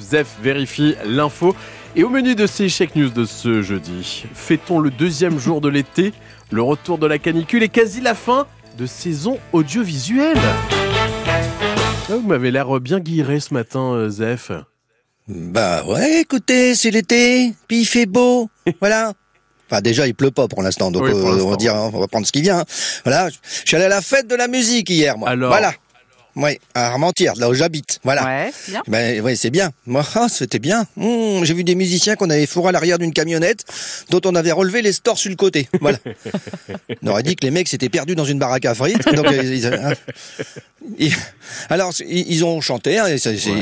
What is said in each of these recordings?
Zef vérifie l'info. Et au menu de ces Check News de ce jeudi, fêtons le deuxième jour de l'été, le retour de la canicule et quasi la fin de saison audiovisuelle. Ah, vous m'avez l'air bien guiré ce matin, euh, Zef. Bah ouais, écoutez, c'est l'été, puis il fait beau, voilà. Enfin déjà il pleut pas pour l'instant, donc Oui, pour euh, on l'instant. va dire, on va prendre ce qui vient. hein. Voilà, je suis allé à la fête de la musique hier, moi. Alors Voilà. Oui, à Armentières, là où j'habite. Voilà. Ouais, c'est bien. Ben ouais, c'est bien. Moi, ah, c'était bien. Mmh, J'ai vu des musiciens qu'on avait fourré à l'arrière d'une camionnette, dont on avait relevé les stores sur le côté. Voilà. on aurait dit que les mecs s'étaient perdus dans une baraque à frites. Donc, euh, ils-. Ils- alors, ils ont chanté. hein, Ouais.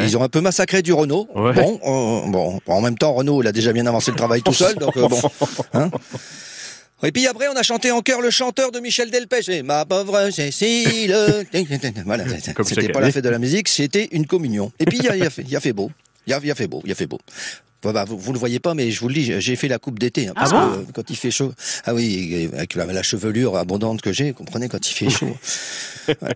Ils ont un peu massacré du Renault. Ouais. Bon, euh, bon. En même temps, Renault, il a déjà bien avancé le travail tout seul. Donc euh, bon. Hein et puis après, on a chanté en chœur le chanteur de Michel Delpech, et ma pauvre Cécile. voilà, c'était pas la fête de la musique, c'était une communion. Et puis il y a, y a fait, il y a fait beau, il y a, y a fait beau, il y a fait beau. Bah, bah, vous, vous le voyez pas, mais je vous le dis, j'ai- fait la coupe d'été. hein, parce Ah que, euh, quand il fait chaud. Ah oui, avec la, la chevelure abondante que j'ai, comprenez, quand il fait chaud.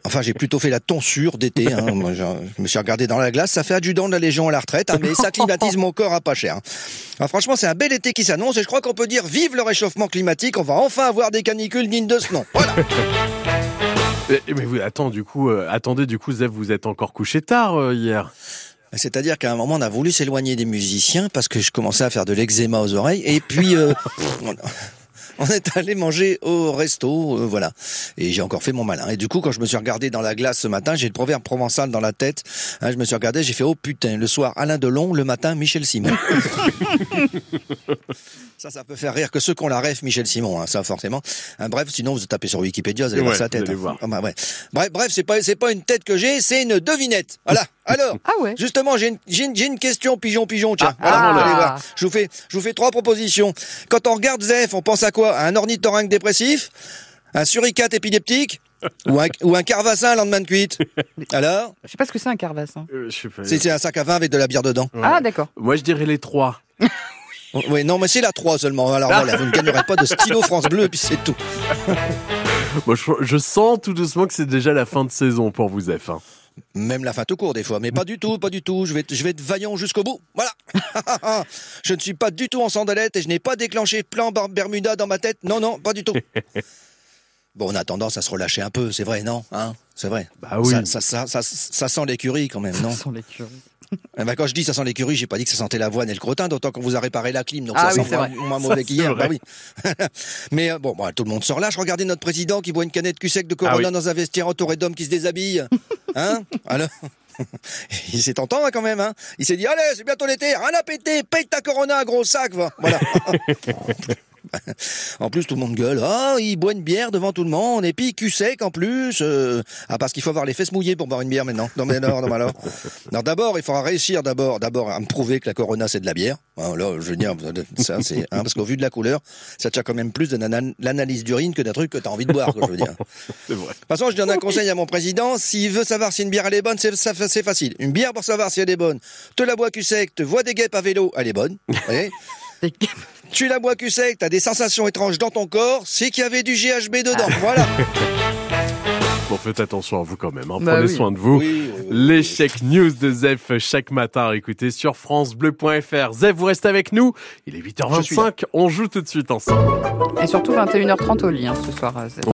Enfin, j'ai plutôt fait la tonsure d'été. Hein. Moi, je, je me suis regardé dans la glace. Ça fait adjudant de la Légion à la retraite, hein, mais ça climatise mon corps à pas cher. Alors, franchement, c'est un bel été qui s'annonce et je crois qu'on peut dire vive le réchauffement climatique. On va enfin avoir des canicules dignes de ce nom. Voilà. Eh, Mais vous, attends, du coup, euh, attendez, du coup, Zef, vous êtes encore couché tard euh, hier. C'est-à-dire qu'à un moment, on a voulu s'éloigner des musiciens parce que je commençais à faire de l'eczéma aux oreilles. Et puis, euh, on, est allé manger au resto, euh, voilà. Et j'ai encore fait mon malin. Et du coup, quand je me suis regardé dans la glace ce matin, j'ai le proverbe provençal dans la tête. Hein, je me suis regardé, j'ai fait oh putain. Le soir, Alain Delon. Le matin, Michel Simon. ça, ça peut faire rire que ceux qui ont la ref Michel Simon. Hein, ça forcément. Hein, bref, sinon vous tapez sur Wikipédia, vous allez Ouais, voir sa tête. voir. Ah, bah, ouais. Bref, bref, c'est pas c'est pas une tête que j'ai, c'est une devinette. Voilà. Alors, ah justement, j'ai une, question pigeon-pigeon, tiens. Ah, je vous fais, trois propositions. Quand on regarde Zef, on pense à quoi? Un ornithorynque dépressif? Un suricate épileptique? Ou un, ou un carvassin lendemain de cuite? Alors? Je sais pas ce que c'est un carvassin. Euh, c'est un sac à vin avec de la bière dedans. Ah d'accord. Moi je dirais les trois. Oh, oui, non mais c'est la trois seulement. Alors voilà, vous ne gagnerez pas de stylo France Bleu et puis c'est tout. Moi je, sens tout doucement que c'est déjà la fin de saison pour vous F1. Même la fin tout court des fois, mais pas du tout, pas du tout. Je vais, être- je vais être vaillant jusqu'au bout. Voilà. je ne suis pas du tout en sandalette et je n'ai pas déclenché plan Bar- Bermuda dans ma tête. Non, non, pas du tout. Bon, on a tendance à se relâcher un peu, c'est vrai, non hein C'est vrai. Bah oui. Ça, ça, ça, ça, ça sent l'écurie quand même, non? Ce sont les curieux. Eh ben, Quand je dis ça sent l'écurie, j'ai pas dit que ça sentait l'avoine et le crottin, d'autant qu'on vous a réparé la clim, donc Ah ça oui, sent moins, Ça, mauvais qu'hier. Bah oui. Mais euh, bon, bah, tout le monde se relâche. Regardez notre président qui boit une canette cul sec de Corona Ah oui. dans un vestiaire entouré d'hommes qui se déshabillent. Hein Alors Il s'est tentant quand même. Hein Il s'est dit allez, c'est bientôt l'été, rien à péter, paye ta Corona, gros sac, va. Voilà. En plus, tout le monde gueule. Ah, il boit une bière devant tout le monde. Et puis, cul sec en plus. euh, Ah, parce qu'il faut avoir les fesses mouillées pour boire une bière maintenant. Non, mais non, non, alors. Non, d'abord, il faudra réussir d'abord, d'abord à me prouver que la Corona c'est de la bière. Hein, là, je veux dire, ça c'est, hein, parce qu'au vu de la couleur, ça tient quand même plus de l'ana- l'analyse d'urine que d'un truc que t'as envie de boire, quoi, je veux dire. C'est vrai. De toute façon, je donne un conseil à mon président. S'il veut savoir si une bière elle est bonne, c'est facile. Une bière pour savoir si elle est bonne. Te la bois cul sec, te vois des guêpes à vélo, elle est bonne. tu la bois cul sec, t'as des sensations étranges dans ton corps, c'est qu'il y avait du GHB dedans. Voilà. Bon, faites attention à vous quand même. hein. Bah Prenez oui. soin de vous. Oui, oui, oui. Les Check News de Zef chaque matin, écoutez sur francebleu.fr. Zef, vous restez avec nous. Il est Je suis 8h25. On joue tout de suite ensemble. Et surtout 21h30 au lit hein, ce soir. euh, c'est-